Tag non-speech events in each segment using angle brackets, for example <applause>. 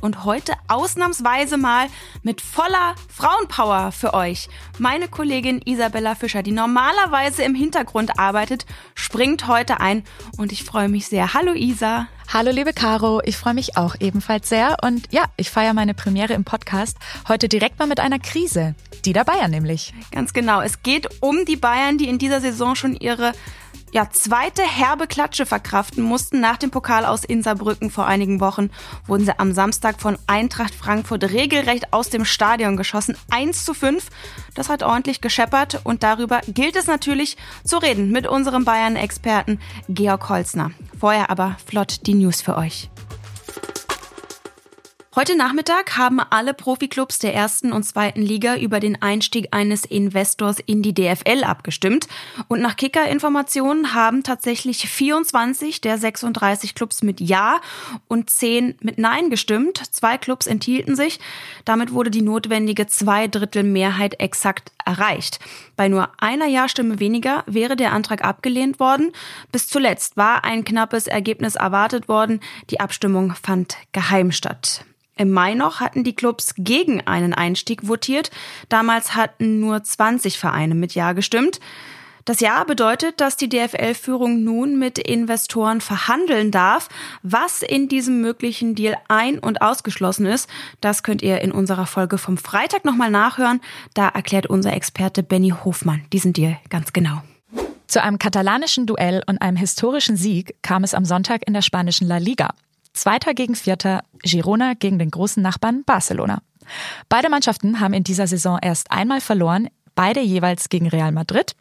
und heute ausnahmsweise mal mit voller Frauenpower für euch. Meine Kollegin Isabella Fischer, die normalerweise im Hintergrund arbeitet, springt heute ein und ich freue mich sehr. Hallo Isa. Hallo liebe Caro, ich freue mich auch ebenfalls sehr und ja, ich feiere meine Premiere im Podcast heute direkt mal mit einer Krise, die der Bayern nämlich. Ganz genau, es geht um die Bayern, die in dieser Saison schon ihre ja, zweite herbe Klatsche verkraften mussten. Nach dem Pokal aus Inserbrücken vor einigen Wochen wurden sie am Samstag von Eintracht Frankfurt regelrecht aus dem Stadion geschossen. 1 zu 5. Das hat ordentlich gescheppert und darüber gilt es natürlich zu reden mit unserem Bayern-Experten Georg Holzner. Vorher aber flott die News für euch. Heute Nachmittag haben alle Profiklubs der ersten und zweiten Liga über den Einstieg eines Investors in die DFL abgestimmt. Und nach Kicker-Informationen haben tatsächlich 24 der 36 Clubs mit Ja und 10 mit Nein gestimmt. Zwei Clubs enthielten sich. Damit wurde die notwendige Zweidrittelmehrheit exakt erreicht. Bei nur einer Ja-Stimme weniger wäre der Antrag abgelehnt worden. Bis zuletzt war ein knappes Ergebnis erwartet worden. Die Abstimmung fand geheim statt. Im Mai noch hatten die Clubs gegen einen Einstieg votiert. Damals hatten nur 20 Vereine mit Ja gestimmt. Das Ja bedeutet, dass die DFL-Führung nun mit Investoren verhandeln darf. Was in diesem möglichen Deal ein- und ausgeschlossen ist, das könnt ihr in unserer Folge vom Freitag nochmal nachhören. Da erklärt unser Experte Benny Hofmann diesen Deal ganz genau. Zu einem katalanischen Duell und einem historischen Sieg kam es am Sonntag in der spanischen La Liga. Zweiter gegen Vierter, Girona gegen den großen Nachbarn Barcelona. Beide Mannschaften haben in dieser Saison erst einmal verloren, beide jeweils gegen Real Madrid.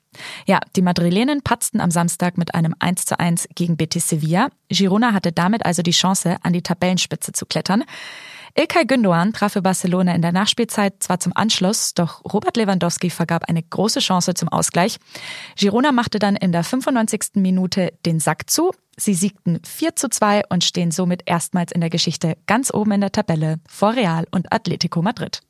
Ja, die Madrilenen patzten am Samstag mit einem 1 zu 1 gegen Betis Sevilla. Girona hatte damit also die Chance, an die Tabellenspitze zu klettern. Ilkay Gündoğan traf für Barcelona in der Nachspielzeit zwar zum Anschluss, doch Robert Lewandowski vergab eine große Chance zum Ausgleich. Girona machte dann in der 95. Minute den Sack zu. Sie siegten 4 zu 2 und stehen somit erstmals in der Geschichte ganz oben in der Tabelle vor Real und Atletico Madrid.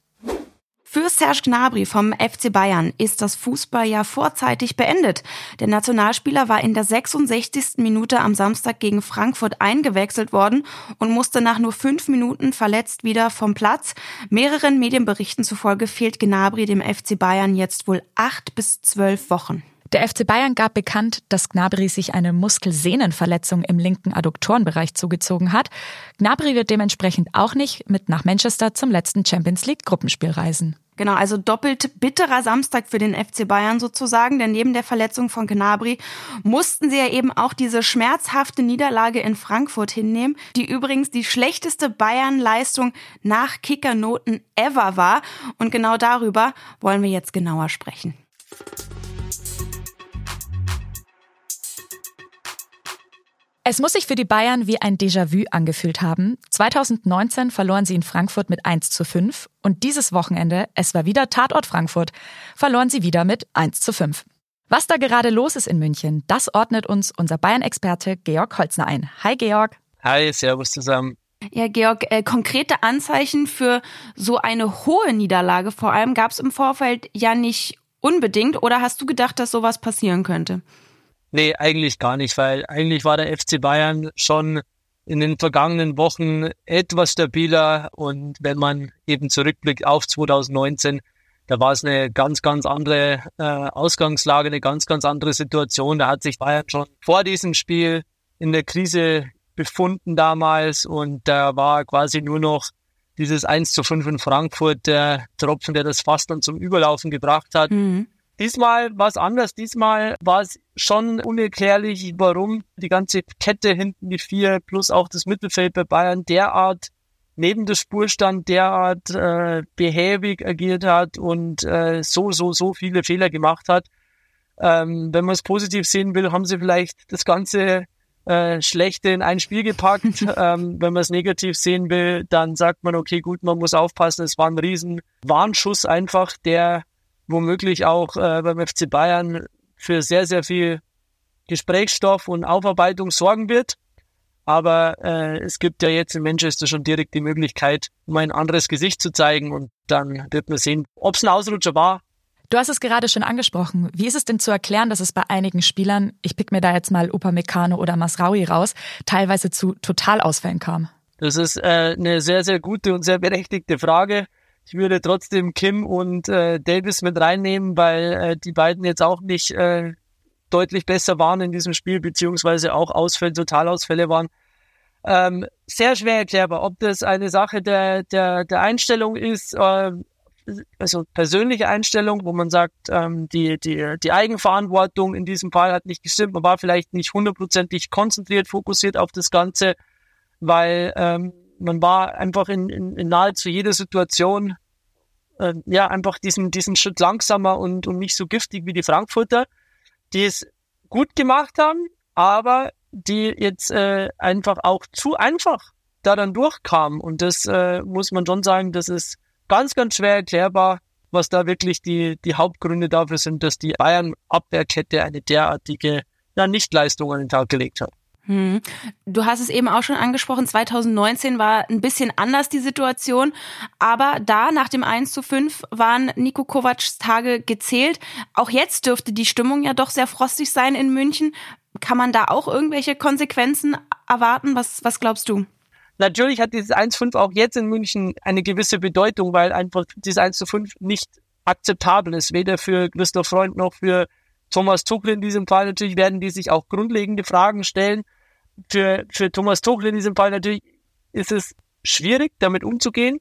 Für Serge Gnabry vom FC Bayern ist das Fußballjahr vorzeitig beendet. Der Nationalspieler war in der 66. Minute am Samstag gegen Frankfurt eingewechselt worden und musste nach nur fünf Minuten verletzt wieder vom Platz. Mehreren Medienberichten zufolge fehlt Gnabry dem FC Bayern jetzt wohl acht bis zwölf Wochen. Der FC Bayern gab bekannt, dass Gnabry sich eine Muskelsehnenverletzung im linken Adduktorenbereich zugezogen hat. Gnabry wird dementsprechend auch nicht mit nach Manchester zum letzten Champions League Gruppenspiel reisen. Genau, also doppelt bitterer Samstag für den FC Bayern sozusagen, denn neben der Verletzung von Gnabry mussten sie ja eben auch diese schmerzhafte Niederlage in Frankfurt hinnehmen, die übrigens die schlechteste Bayern-Leistung nach Kickernoten ever war. Und genau darüber wollen wir jetzt genauer sprechen. Es muss sich für die Bayern wie ein Déjà-vu angefühlt haben. 2019 verloren sie in Frankfurt mit 1 zu 5 und dieses Wochenende, es war wieder Tatort Frankfurt, verloren sie wieder mit 1 zu 5. Was da gerade los ist in München, das ordnet uns unser Bayern-Experte Georg Holzner ein. Hi Georg. Hi, servus zusammen. Ja, Georg, äh, konkrete Anzeichen für so eine hohe Niederlage vor allem gab es im Vorfeld ja nicht unbedingt. Oder hast du gedacht, dass sowas passieren könnte? Nee, eigentlich gar nicht, weil eigentlich war der FC Bayern schon in den vergangenen Wochen etwas stabiler und wenn man eben zurückblickt auf 2019, da war es eine ganz, ganz andere äh, Ausgangslage, eine ganz, ganz andere Situation. Da hat sich Bayern schon vor diesem Spiel in der Krise befunden damals und da war quasi nur noch dieses 1 zu 5 in Frankfurt der Tropfen, der das fast dann zum Überlaufen gebracht hat. Mhm. Diesmal war es anders. Diesmal war es schon unerklärlich, warum die ganze Kette hinten, die vier, plus auch das Mittelfeld bei Bayern derart neben der Spur stand, derart äh, behäbig agiert hat und äh, so, so, so viele Fehler gemacht hat. Ähm, wenn man es positiv sehen will, haben sie vielleicht das ganze äh, Schlechte in ein Spiel gepackt. <laughs> ähm, wenn man es negativ sehen will, dann sagt man, okay, gut, man muss aufpassen. Es war ein riesen Warnschuss einfach, der womöglich auch äh, beim FC Bayern für sehr, sehr viel Gesprächsstoff und Aufarbeitung sorgen wird. Aber äh, es gibt ja jetzt in Manchester schon direkt die Möglichkeit, um ein anderes Gesicht zu zeigen und dann wird man sehen, ob es ein Ausrutscher war. Du hast es gerade schon angesprochen. Wie ist es denn zu erklären, dass es bei einigen Spielern, ich pick mir da jetzt mal Upamecano oder Masraui raus, teilweise zu Totalausfällen kam? Das ist äh, eine sehr, sehr gute und sehr berechtigte Frage. Ich würde trotzdem Kim und äh, Davis mit reinnehmen, weil äh, die beiden jetzt auch nicht äh, deutlich besser waren in diesem Spiel, beziehungsweise auch Ausfälle, Totalausfälle waren. Ähm, sehr schwer erklärbar, ob das eine Sache der, der, der Einstellung ist, äh, also persönliche Einstellung, wo man sagt, ähm, die, die, die Eigenverantwortung in diesem Fall hat nicht gestimmt, man war vielleicht nicht hundertprozentig konzentriert, fokussiert auf das Ganze, weil ähm, man war einfach in, in, in nahezu jeder Situation äh, ja einfach diesen, diesen Schritt langsamer und, und nicht so giftig wie die Frankfurter, die es gut gemacht haben, aber die jetzt äh, einfach auch zu einfach da dann durchkamen. Und das äh, muss man schon sagen, das ist ganz, ganz schwer erklärbar, was da wirklich die, die Hauptgründe dafür sind, dass die Bayern-Abwehrkette eine derartige ja, Nichtleistung an den Tag gelegt hat. Hm. Du hast es eben auch schon angesprochen, 2019 war ein bisschen anders die Situation, aber da nach dem 1 zu 5 waren Nico Kovacs Tage gezählt. Auch jetzt dürfte die Stimmung ja doch sehr frostig sein in München. Kann man da auch irgendwelche Konsequenzen erwarten? Was, was glaubst du? Natürlich hat dieses 1-5 auch jetzt in München eine gewisse Bedeutung, weil einfach dieses 1 zu 5 nicht akzeptabel ist, weder für Christoph Freund noch für Thomas Tuchel in diesem Fall. Natürlich werden die sich auch grundlegende Fragen stellen. Für, für Thomas Tuchel in diesem Fall natürlich ist es schwierig, damit umzugehen.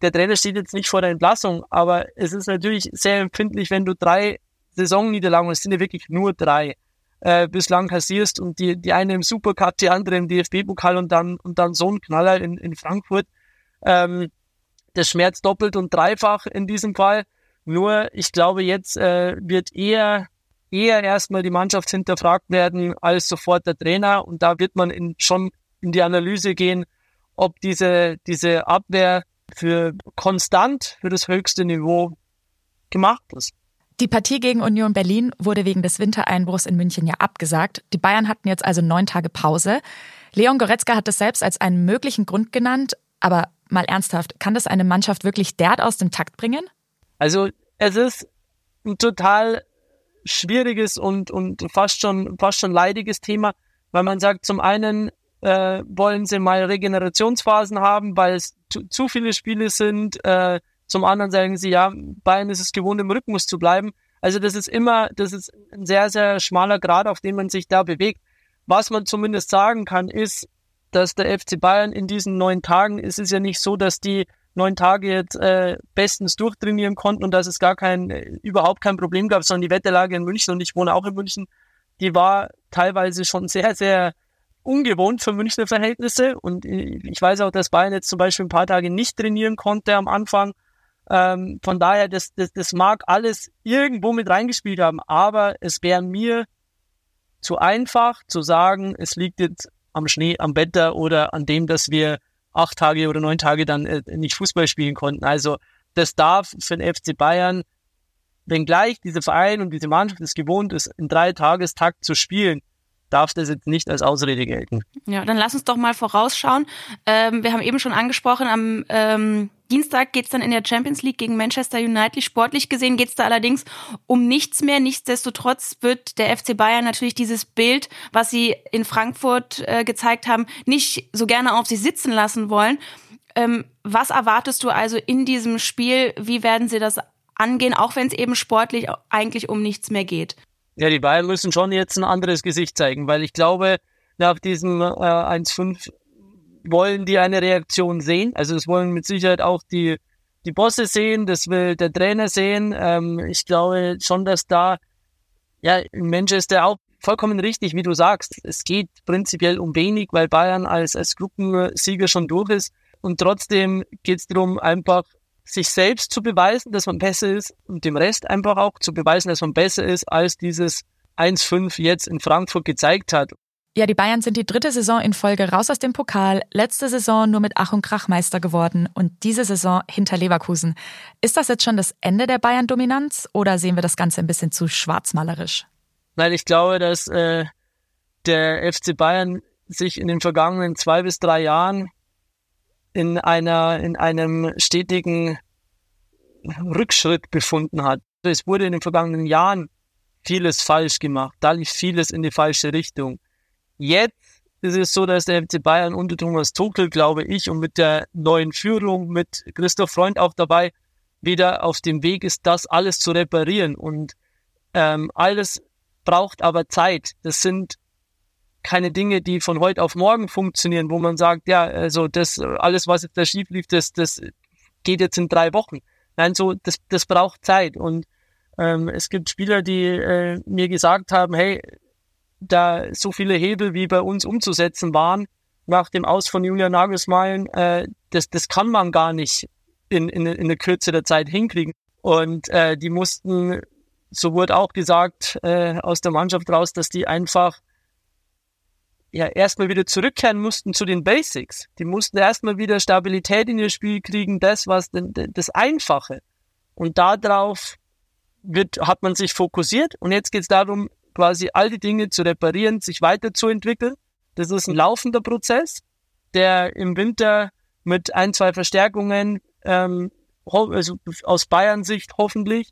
Der Trainer steht jetzt nicht vor der Entlassung, aber es ist natürlich sehr empfindlich, wenn du drei Saisonniederlagen, es sind ja wirklich nur drei, äh, bislang kassierst und die, die eine im Supercup, die andere im DFB-Pokal und dann, und dann so ein Knaller in, in Frankfurt. Ähm, das schmerzt doppelt und dreifach in diesem Fall. Nur, ich glaube, jetzt äh, wird eher, eher erstmal die Mannschaft hinterfragt werden als sofort der Trainer. Und da wird man in, schon in die Analyse gehen, ob diese, diese Abwehr für konstant, für das höchste Niveau gemacht ist. Die Partie gegen Union Berlin wurde wegen des Wintereinbruchs in München ja abgesagt. Die Bayern hatten jetzt also neun Tage Pause. Leon Goretzka hat das selbst als einen möglichen Grund genannt. Aber mal ernsthaft, kann das eine Mannschaft wirklich derart aus dem Takt bringen? Also es ist ein total schwieriges und, und fast schon, fast schon leidiges Thema, weil man sagt, zum einen äh, wollen sie mal Regenerationsphasen haben, weil es zu, zu viele Spiele sind, äh, zum anderen sagen sie, ja, Bayern ist es gewohnt, im Rhythmus zu bleiben. Also das ist immer, das ist ein sehr, sehr schmaler Grad, auf dem man sich da bewegt. Was man zumindest sagen kann, ist, dass der FC Bayern in diesen neun Tagen, ist es ja nicht so, dass die neun Tage jetzt äh, bestens durchtrainieren konnten und dass es gar kein, äh, überhaupt kein Problem gab, sondern die Wetterlage in München und ich wohne auch in München, die war teilweise schon sehr, sehr ungewohnt für Münchner Verhältnisse. Und ich weiß auch, dass Bayern jetzt zum Beispiel ein paar Tage nicht trainieren konnte am Anfang. Ähm, von daher, das, das, das mag alles irgendwo mit reingespielt haben, aber es wäre mir zu einfach zu sagen, es liegt jetzt am Schnee, am Wetter oder an dem, dass wir acht Tage oder neun Tage dann äh, nicht Fußball spielen konnten. Also das darf für den FC Bayern, wenngleich dieser Verein und diese Mannschaft es gewohnt ist, in drei Tagestakt zu spielen, darf das jetzt nicht als Ausrede gelten. Ja, dann lass uns doch mal vorausschauen. Ähm, wir haben eben schon angesprochen, am ähm, Dienstag geht's dann in der Champions League gegen Manchester United. Sportlich gesehen geht's da allerdings um nichts mehr. Nichtsdestotrotz wird der FC Bayern natürlich dieses Bild, was sie in Frankfurt äh, gezeigt haben, nicht so gerne auf sich sitzen lassen wollen. Ähm, was erwartest du also in diesem Spiel? Wie werden sie das angehen, auch wenn es eben sportlich eigentlich um nichts mehr geht? Ja, die Bayern müssen schon jetzt ein anderes Gesicht zeigen, weil ich glaube, nach diesem äh, 1-5 wollen die eine Reaktion sehen. Also es wollen mit Sicherheit auch die, die Bosse sehen, das will der Trainer sehen. Ähm, ich glaube schon, dass da ja in Manchester auch vollkommen richtig, wie du sagst. Es geht prinzipiell um wenig, weil Bayern als, als Gruppensieger schon durch ist. Und trotzdem geht es darum, einfach sich selbst zu beweisen, dass man besser ist und dem Rest einfach auch zu beweisen, dass man besser ist, als dieses 1-5 jetzt in Frankfurt gezeigt hat. Ja, die Bayern sind die dritte Saison in Folge raus aus dem Pokal, letzte Saison nur mit Ach und Krach Meister geworden und diese Saison hinter Leverkusen. Ist das jetzt schon das Ende der Bayern-Dominanz oder sehen wir das Ganze ein bisschen zu schwarzmalerisch? Nein, ich glaube, dass äh, der FC Bayern sich in den vergangenen zwei bis drei Jahren in einer, in einem stetigen Rückschritt befunden hat. Es wurde in den vergangenen Jahren vieles falsch gemacht. Da lief vieles in die falsche Richtung. Jetzt ist es so, dass der FC Bayern unter Thomas Tuchel, glaube ich, und mit der neuen Führung, mit Christoph Freund auch dabei, wieder auf dem Weg ist, das alles zu reparieren. Und ähm, alles braucht aber Zeit. Das sind keine Dinge, die von heute auf morgen funktionieren, wo man sagt, ja, also das alles, was jetzt da schief lief, das, das geht jetzt in drei Wochen. Nein, so das, das braucht Zeit. Und ähm, es gibt Spieler, die äh, mir gesagt haben, hey, da so viele Hebel wie bei uns umzusetzen waren nach dem Aus von Julian Nagelsmann, äh, das, das kann man gar nicht in, in, in der Kürze der Zeit hinkriegen. Und äh, die mussten, so wurde auch gesagt, äh, aus der Mannschaft raus, dass die einfach ja erstmal wieder zurückkehren mussten zu den Basics. Die mussten erstmal wieder Stabilität in ihr Spiel kriegen, das was das Einfache. Und darauf wird, hat man sich fokussiert und jetzt geht es darum, quasi all die Dinge zu reparieren, sich weiterzuentwickeln. Das ist ein laufender Prozess, der im Winter mit ein, zwei Verstärkungen ähm, also aus Bayern Sicht hoffentlich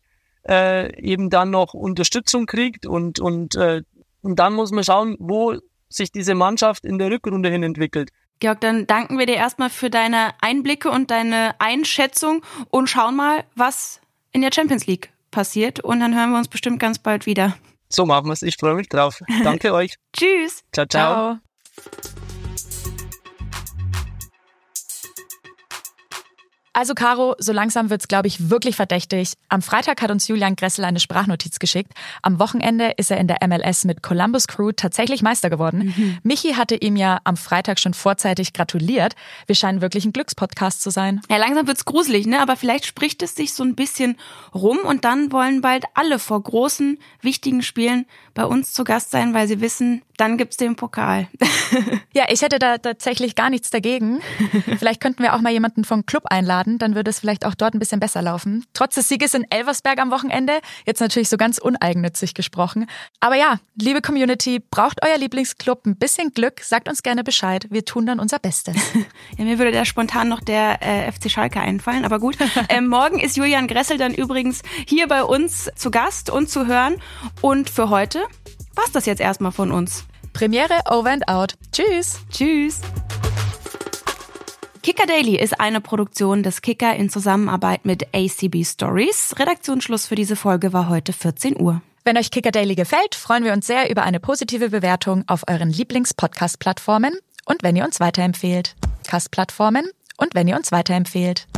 äh, eben dann noch Unterstützung kriegt und und äh, und dann muss man schauen, wo sich diese Mannschaft in der Rückrunde hin entwickelt. Georg, dann danken wir dir erstmal für deine Einblicke und deine Einschätzung und schauen mal, was in der Champions League passiert. Und dann hören wir uns bestimmt ganz bald wieder. So machen wir es. Ich freue mich drauf. Danke <laughs> euch. Tschüss. Ciao, ciao. ciao. Also Caro, so langsam wird's, glaube ich, wirklich verdächtig. Am Freitag hat uns Julian Gressel eine Sprachnotiz geschickt. Am Wochenende ist er in der MLS mit Columbus Crew tatsächlich Meister geworden. Mhm. Michi hatte ihm ja am Freitag schon vorzeitig gratuliert. Wir scheinen wirklich ein Glückspodcast zu sein. Ja, langsam wird's gruselig, ne? Aber vielleicht spricht es sich so ein bisschen rum und dann wollen bald alle vor großen, wichtigen Spielen bei uns zu Gast sein, weil sie wissen, dann gibt's den Pokal. <laughs> ja, ich hätte da tatsächlich gar nichts dagegen. <laughs> Vielleicht könnten wir auch mal jemanden vom Club einladen, dann würde es vielleicht auch dort ein bisschen besser laufen. Trotz des Sieges in Elversberg am Wochenende, jetzt natürlich so ganz uneigennützig gesprochen. Aber ja, liebe Community, braucht euer Lieblingsclub ein bisschen Glück, sagt uns gerne Bescheid. Wir tun dann unser Bestes. <laughs> ja, mir würde da spontan noch der äh, FC Schalke einfallen, aber gut. <laughs> ähm, morgen ist Julian Gressel dann übrigens hier bei uns zu Gast und zu hören. Und für heute war's das jetzt erstmal von uns. Premiere over and out. Tschüss. Tschüss. Kicker Daily ist eine Produktion des Kicker in Zusammenarbeit mit ACB Stories. Redaktionsschluss für diese Folge war heute 14 Uhr. Wenn euch Kicker Daily gefällt, freuen wir uns sehr über eine positive Bewertung auf euren Lieblings-Podcast-Plattformen und wenn ihr uns weiterempfehlt. Cast-Plattformen und wenn ihr uns weiterempfehlt.